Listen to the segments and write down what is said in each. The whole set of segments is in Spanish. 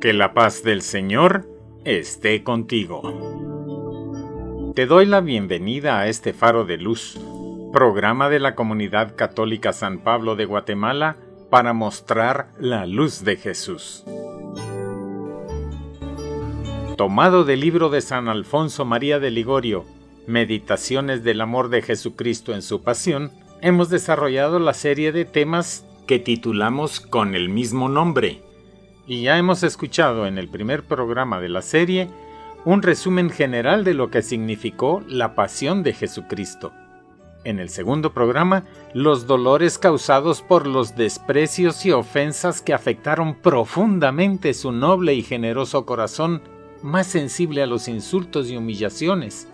Que la paz del Señor esté contigo. Te doy la bienvenida a este faro de luz, programa de la Comunidad Católica San Pablo de Guatemala para mostrar la luz de Jesús. Tomado del libro de San Alfonso María de Ligorio, Meditaciones del Amor de Jesucristo en su Pasión, hemos desarrollado la serie de temas que titulamos con el mismo nombre y ya hemos escuchado en el primer programa de la serie un resumen general de lo que significó la pasión de Jesucristo. En el segundo programa, los dolores causados por los desprecios y ofensas que afectaron profundamente su noble y generoso corazón, más sensible a los insultos y humillaciones.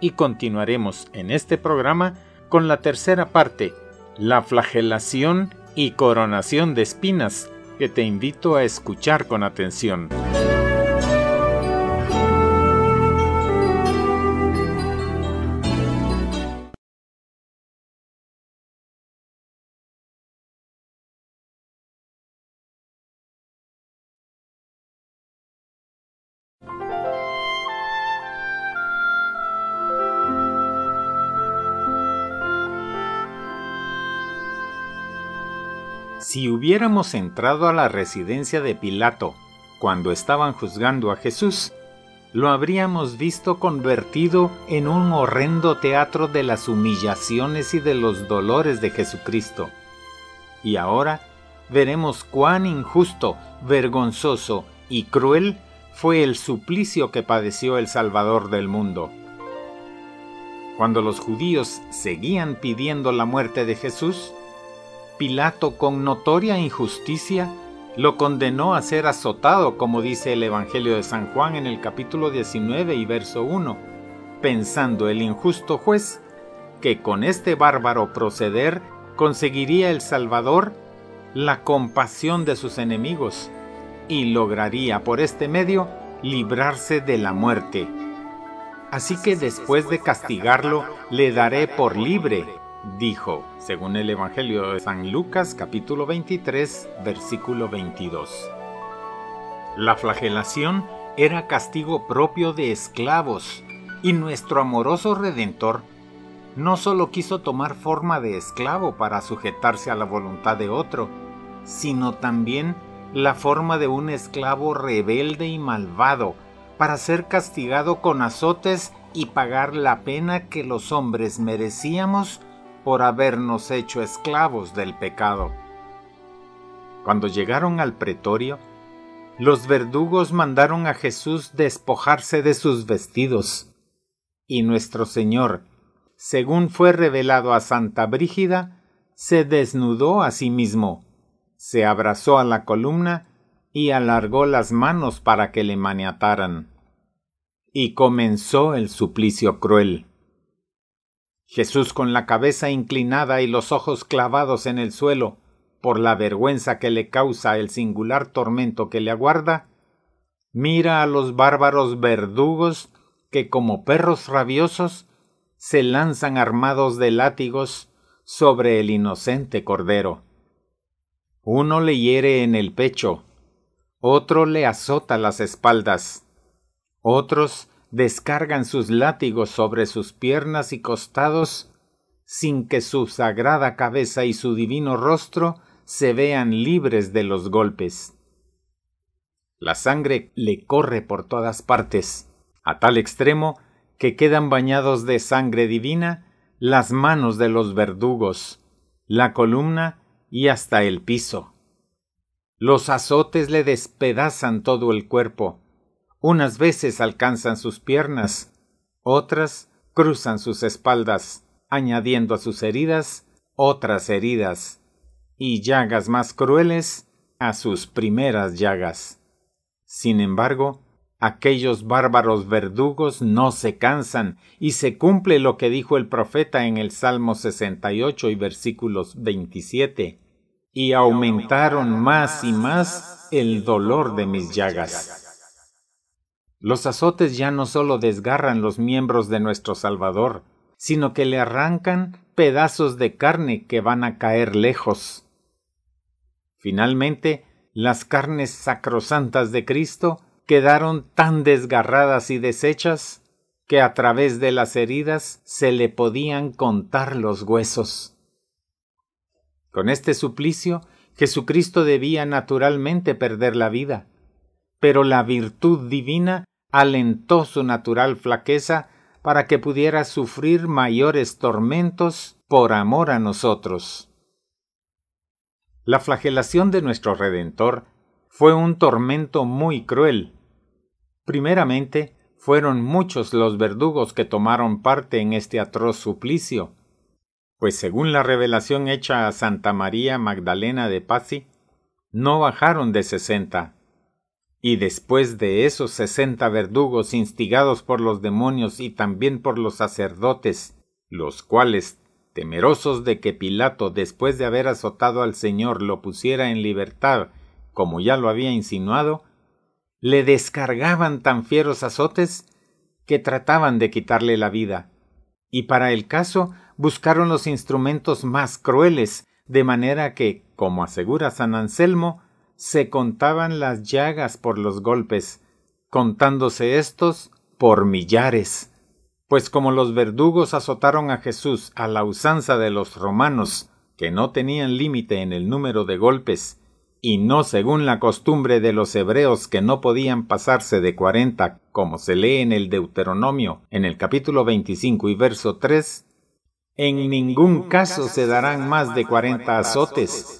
Y continuaremos en este programa con la tercera parte, la flagelación y coronación de espinas, que te invito a escuchar con atención. Si hubiéramos entrado a la residencia de Pilato cuando estaban juzgando a Jesús, lo habríamos visto convertido en un horrendo teatro de las humillaciones y de los dolores de Jesucristo. Y ahora veremos cuán injusto, vergonzoso y cruel fue el suplicio que padeció el Salvador del mundo. Cuando los judíos seguían pidiendo la muerte de Jesús, Pilato, con notoria injusticia, lo condenó a ser azotado, como dice el Evangelio de San Juan en el capítulo 19 y verso 1, pensando el injusto juez que con este bárbaro proceder conseguiría el Salvador la compasión de sus enemigos y lograría por este medio librarse de la muerte. Así que después de castigarlo, le daré por libre dijo, según el Evangelio de San Lucas capítulo 23, versículo 22. La flagelación era castigo propio de esclavos, y nuestro amoroso Redentor no solo quiso tomar forma de esclavo para sujetarse a la voluntad de otro, sino también la forma de un esclavo rebelde y malvado, para ser castigado con azotes y pagar la pena que los hombres merecíamos por habernos hecho esclavos del pecado. Cuando llegaron al pretorio, los verdugos mandaron a Jesús despojarse de sus vestidos, y nuestro Señor, según fue revelado a Santa Brígida, se desnudó a sí mismo, se abrazó a la columna y alargó las manos para que le maniataran. Y comenzó el suplicio cruel. Jesús con la cabeza inclinada y los ojos clavados en el suelo, por la vergüenza que le causa el singular tormento que le aguarda, mira a los bárbaros verdugos que como perros rabiosos se lanzan armados de látigos sobre el inocente cordero. Uno le hiere en el pecho, otro le azota las espaldas, otros descargan sus látigos sobre sus piernas y costados sin que su sagrada cabeza y su divino rostro se vean libres de los golpes. La sangre le corre por todas partes, a tal extremo que quedan bañados de sangre divina las manos de los verdugos, la columna y hasta el piso. Los azotes le despedazan todo el cuerpo, unas veces alcanzan sus piernas, otras cruzan sus espaldas, añadiendo a sus heridas otras heridas, y llagas más crueles a sus primeras llagas. Sin embargo, aquellos bárbaros verdugos no se cansan, y se cumple lo que dijo el profeta en el Salmo 68 y versículos 27, y aumentaron más y más el dolor de mis llagas. Los azotes ya no solo desgarran los miembros de nuestro Salvador, sino que le arrancan pedazos de carne que van a caer lejos. Finalmente, las carnes sacrosantas de Cristo quedaron tan desgarradas y deshechas que a través de las heridas se le podían contar los huesos. Con este suplicio, Jesucristo debía naturalmente perder la vida, pero la virtud divina alentó su natural flaqueza para que pudiera sufrir mayores tormentos por amor a nosotros. La flagelación de nuestro Redentor fue un tormento muy cruel. Primeramente, fueron muchos los verdugos que tomaron parte en este atroz suplicio, pues según la revelación hecha a Santa María Magdalena de Pazzi, no bajaron de sesenta. Y después de esos sesenta verdugos instigados por los demonios y también por los sacerdotes, los cuales, temerosos de que Pilato, después de haber azotado al Señor, lo pusiera en libertad, como ya lo había insinuado, le descargaban tan fieros azotes que trataban de quitarle la vida. Y para el caso buscaron los instrumentos más crueles, de manera que, como asegura San Anselmo, se contaban las llagas por los golpes, contándose estos por millares. Pues como los verdugos azotaron a Jesús a la usanza de los romanos, que no tenían límite en el número de golpes, y no según la costumbre de los hebreos que no podían pasarse de cuarenta, como se lee en el Deuteronomio en el capítulo veinticinco y verso tres, en ningún caso se darán más de cuarenta azotes.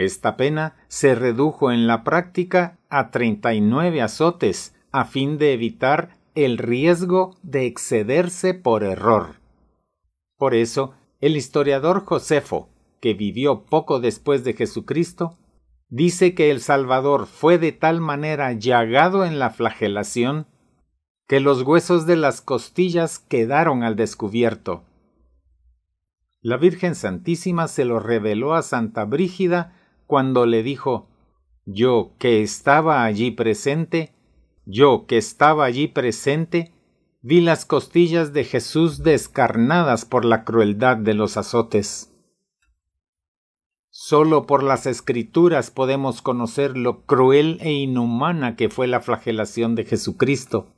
Esta pena se redujo en la práctica a treinta y nueve azotes, a fin de evitar el riesgo de excederse por error. Por eso, el historiador Josefo, que vivió poco después de Jesucristo, dice que el Salvador fue de tal manera llagado en la flagelación que los huesos de las costillas quedaron al descubierto, la Virgen Santísima se lo reveló a Santa Brígida cuando le dijo Yo que estaba allí presente, yo que estaba allí presente, vi las costillas de Jesús descarnadas por la crueldad de los azotes. Solo por las escrituras podemos conocer lo cruel e inhumana que fue la flagelación de Jesucristo,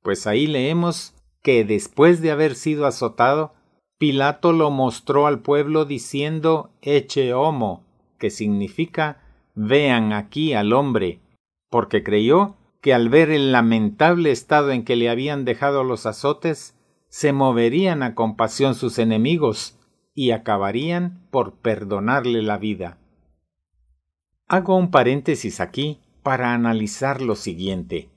pues ahí leemos que después de haber sido azotado, Pilato lo mostró al pueblo diciendo Eche homo, que significa Vean aquí al hombre, porque creyó que al ver el lamentable estado en que le habían dejado los azotes, se moverían a compasión sus enemigos y acabarían por perdonarle la vida. Hago un paréntesis aquí para analizar lo siguiente.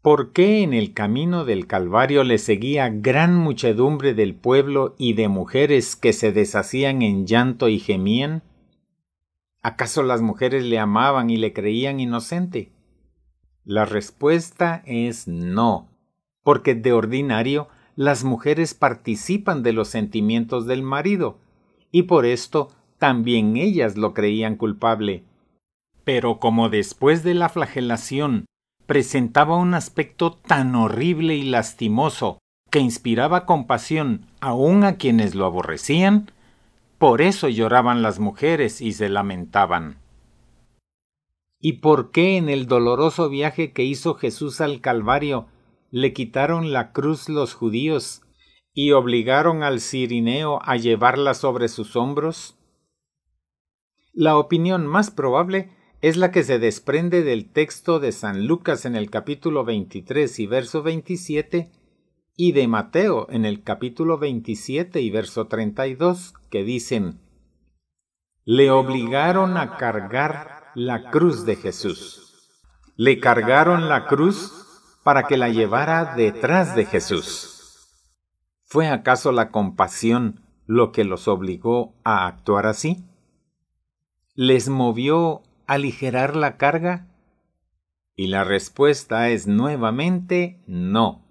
¿Por qué en el camino del Calvario le seguía gran muchedumbre del pueblo y de mujeres que se deshacían en llanto y gemían? ¿Acaso las mujeres le amaban y le creían inocente? La respuesta es no, porque de ordinario las mujeres participan de los sentimientos del marido, y por esto también ellas lo creían culpable. Pero como después de la flagelación presentaba un aspecto tan horrible y lastimoso que inspiraba compasión aun a quienes lo aborrecían, por eso lloraban las mujeres y se lamentaban. ¿Y por qué en el doloroso viaje que hizo Jesús al Calvario le quitaron la cruz los judíos y obligaron al cirineo a llevarla sobre sus hombros? La opinión más probable es la que se desprende del texto de San Lucas en el capítulo 23 y verso 27 y de Mateo en el capítulo 27 y verso 32 que dicen Le obligaron a cargar la cruz de Jesús. Le cargaron la cruz para que la llevara detrás de Jesús. ¿Fue acaso la compasión lo que los obligó a actuar así? ¿Les movió aligerar la carga? Y la respuesta es nuevamente no,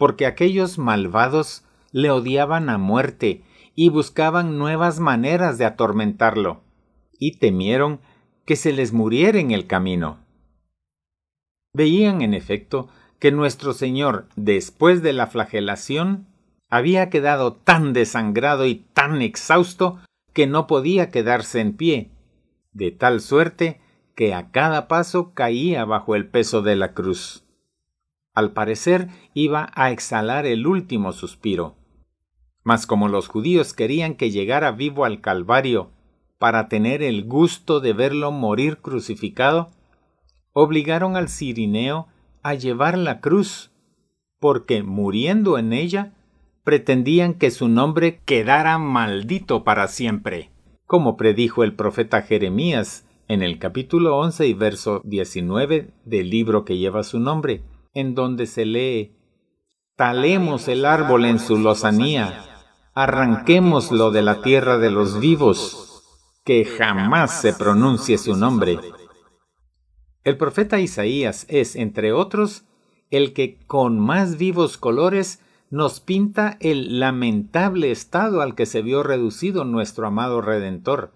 porque aquellos malvados le odiaban a muerte y buscaban nuevas maneras de atormentarlo, y temieron que se les muriera en el camino. Veían, en efecto, que nuestro Señor, después de la flagelación, había quedado tan desangrado y tan exhausto que no podía quedarse en pie, de tal suerte que a cada paso caía bajo el peso de la cruz. Al parecer iba a exhalar el último suspiro. Mas como los judíos querían que llegara vivo al Calvario para tener el gusto de verlo morir crucificado, obligaron al cirineo a llevar la cruz, porque muriendo en ella, pretendían que su nombre quedara maldito para siempre, como predijo el profeta Jeremías en el capítulo 11 y verso 19 del libro que lleva su nombre, en donde se lee Talemos el árbol en su lozanía, arranquémoslo de la tierra de los vivos, que jamás se pronuncie su nombre. El profeta Isaías es, entre otros, el que con más vivos colores nos pinta el lamentable estado al que se vio reducido nuestro amado Redentor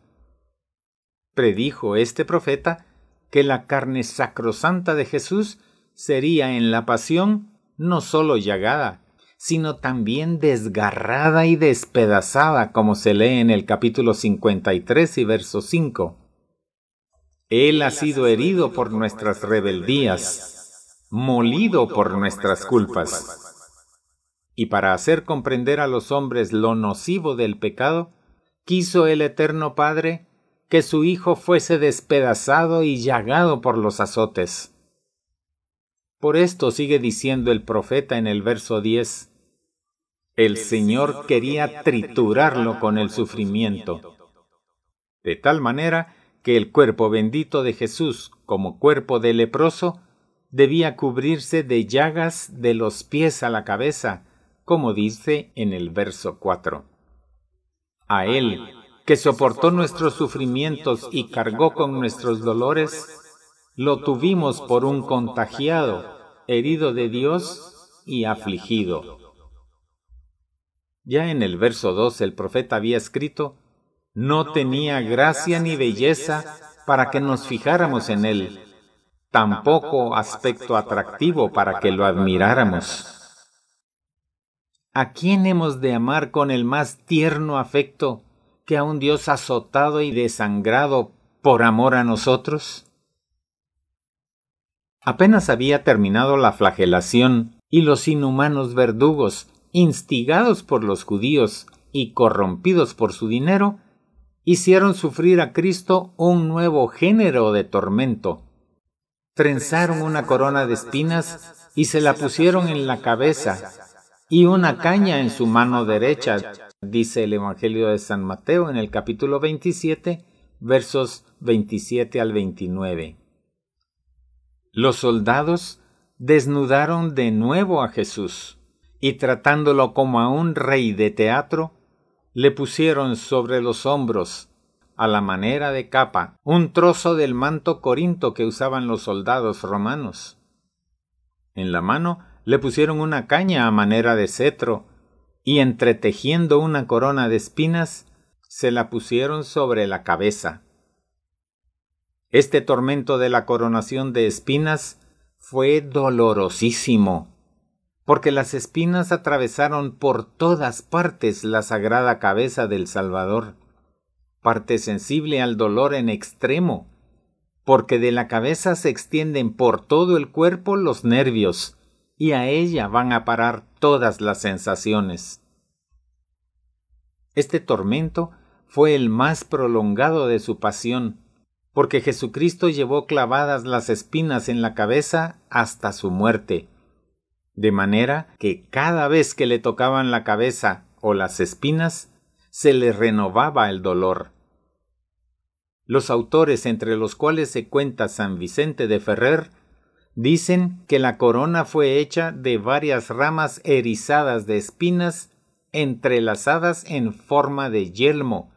predijo este profeta que la carne sacrosanta de Jesús sería en la pasión no sólo llagada, sino también desgarrada y despedazada, como se lee en el capítulo 53 y verso 5. Él ha sido herido por nuestras rebeldías, molido por nuestras culpas. Y para hacer comprender a los hombres lo nocivo del pecado, quiso el Eterno Padre que su hijo fuese despedazado y llagado por los azotes. Por esto sigue diciendo el profeta en el verso 10, el Señor quería triturarlo con el sufrimiento, de tal manera que el cuerpo bendito de Jesús, como cuerpo de leproso, debía cubrirse de llagas de los pies a la cabeza, como dice en el verso 4. A él que soportó nuestros sufrimientos y cargó con nuestros dolores, lo tuvimos por un contagiado, herido de Dios y afligido. Ya en el verso 2 el profeta había escrito, no tenía gracia ni belleza para que nos fijáramos en él, tampoco aspecto atractivo para que lo admiráramos. ¿A quién hemos de amar con el más tierno afecto que a un Dios azotado y desangrado por amor a nosotros? Apenas había terminado la flagelación y los inhumanos verdugos, instigados por los judíos y corrompidos por su dinero, hicieron sufrir a Cristo un nuevo género de tormento. Trenzaron una corona de espinas y se la pusieron en la cabeza, y una caña en su mano derecha, dice el Evangelio de San Mateo en el capítulo 27, versos 27 al 29. Los soldados desnudaron de nuevo a Jesús y tratándolo como a un rey de teatro, le pusieron sobre los hombros, a la manera de capa, un trozo del manto corinto que usaban los soldados romanos. En la mano le pusieron una caña a manera de cetro, y entretejiendo una corona de espinas, se la pusieron sobre la cabeza. Este tormento de la coronación de espinas fue dolorosísimo, porque las espinas atravesaron por todas partes la sagrada cabeza del Salvador, parte sensible al dolor en extremo, porque de la cabeza se extienden por todo el cuerpo los nervios, y a ella van a parar todas las sensaciones. Este tormento fue el más prolongado de su pasión, porque Jesucristo llevó clavadas las espinas en la cabeza hasta su muerte, de manera que cada vez que le tocaban la cabeza o las espinas, se le renovaba el dolor. Los autores entre los cuales se cuenta San Vicente de Ferrer Dicen que la corona fue hecha de varias ramas erizadas de espinas entrelazadas en forma de yelmo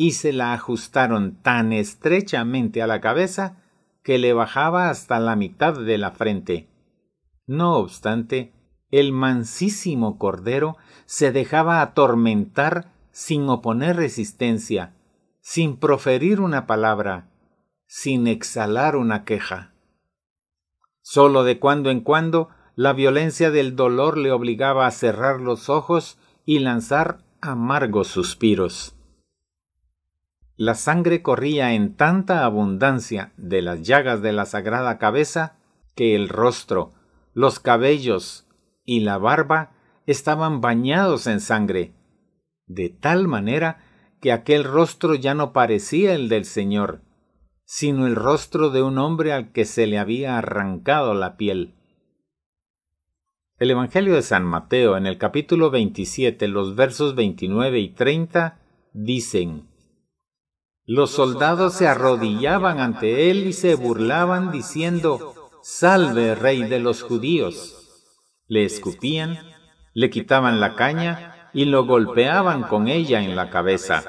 y se la ajustaron tan estrechamente a la cabeza que le bajaba hasta la mitad de la frente. No obstante, el mansísimo cordero se dejaba atormentar sin oponer resistencia, sin proferir una palabra, sin exhalar una queja. Solo de cuando en cuando la violencia del dolor le obligaba a cerrar los ojos y lanzar amargos suspiros. La sangre corría en tanta abundancia de las llagas de la sagrada cabeza que el rostro, los cabellos y la barba estaban bañados en sangre, de tal manera que aquel rostro ya no parecía el del Señor, sino el rostro de un hombre al que se le había arrancado la piel. El Evangelio de San Mateo en el capítulo 27, los versos 29 y 30 dicen, Los soldados se arrodillaban ante él y se burlaban diciendo, Salve, rey de los judíos. Le escupían, le quitaban la caña y lo golpeaban con ella en la cabeza.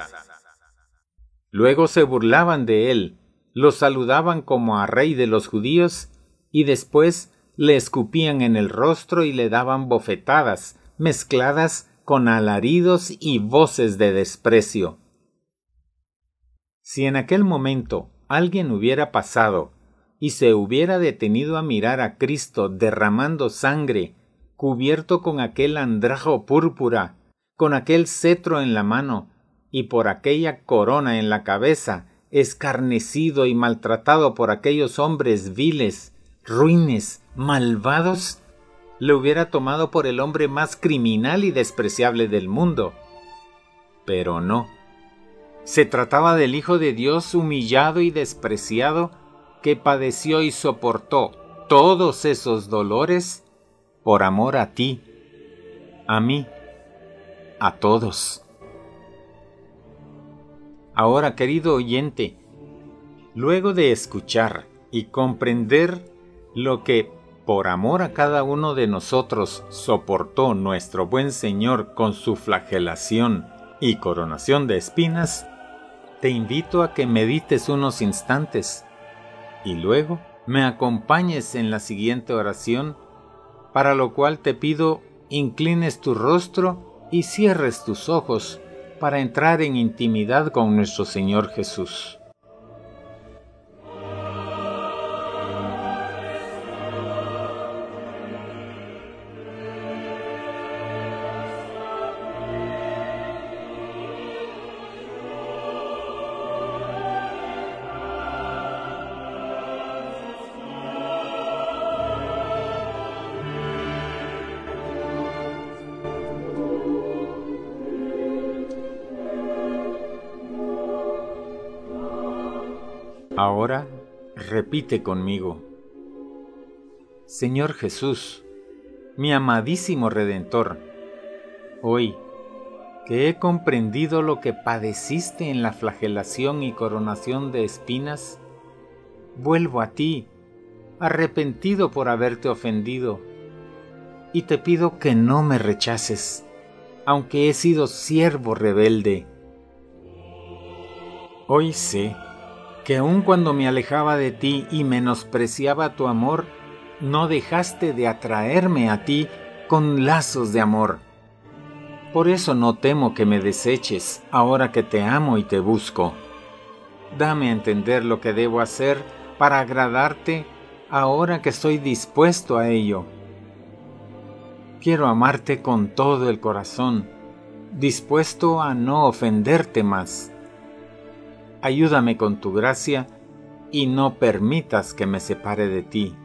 Luego se burlaban de él, lo saludaban como a rey de los judíos y después le escupían en el rostro y le daban bofetadas, mezcladas con alaridos y voces de desprecio. Si en aquel momento alguien hubiera pasado y se hubiera detenido a mirar a Cristo derramando sangre, cubierto con aquel andrajo púrpura con aquel cetro en la mano y por aquella corona en la cabeza, escarnecido y maltratado por aquellos hombres viles, ruines, malvados, le hubiera tomado por el hombre más criminal y despreciable del mundo. Pero no. Se trataba del Hijo de Dios humillado y despreciado que padeció y soportó todos esos dolores por amor a ti, a mí, a todos. Ahora, querido oyente, luego de escuchar y comprender lo que por amor a cada uno de nosotros soportó nuestro buen Señor con su flagelación y coronación de espinas, te invito a que medites unos instantes y luego me acompañes en la siguiente oración, para lo cual te pido inclines tu rostro y cierres tus ojos para entrar en intimidad con nuestro Señor Jesús. Repite conmigo. Señor Jesús, mi amadísimo Redentor, hoy que he comprendido lo que padeciste en la flagelación y coronación de espinas, vuelvo a ti, arrepentido por haberte ofendido, y te pido que no me rechaces, aunque he sido siervo rebelde. Hoy sé que aun cuando me alejaba de ti y menospreciaba tu amor, no dejaste de atraerme a ti con lazos de amor. Por eso no temo que me deseches ahora que te amo y te busco. Dame a entender lo que debo hacer para agradarte ahora que estoy dispuesto a ello. Quiero amarte con todo el corazón, dispuesto a no ofenderte más ayúdame con tu gracia y no permitas que me separe de ti.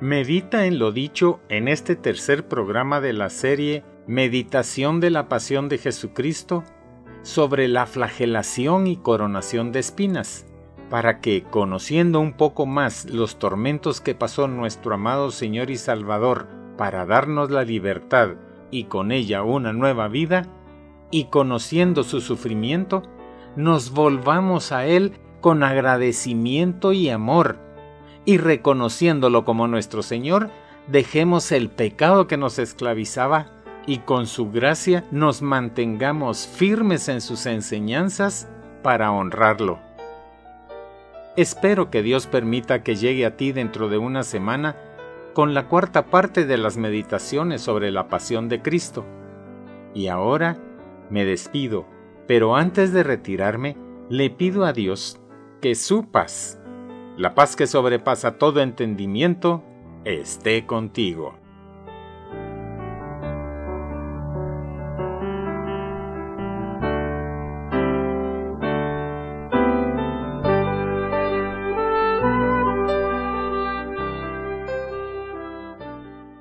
Medita en lo dicho en este tercer programa de la serie Meditación de la Pasión de Jesucristo sobre la flagelación y coronación de espinas, para que, conociendo un poco más los tormentos que pasó nuestro amado Señor y Salvador para darnos la libertad y con ella una nueva vida, y conociendo su sufrimiento, nos volvamos a Él con agradecimiento y amor, y reconociéndolo como nuestro Señor, dejemos el pecado que nos esclavizaba y con su gracia nos mantengamos firmes en sus enseñanzas para honrarlo. Espero que Dios permita que llegue a ti dentro de una semana con la cuarta parte de las meditaciones sobre la pasión de Cristo. Y ahora me despido, pero antes de retirarme, Le pido a Dios que su paz, la paz que sobrepasa todo entendimiento, esté contigo.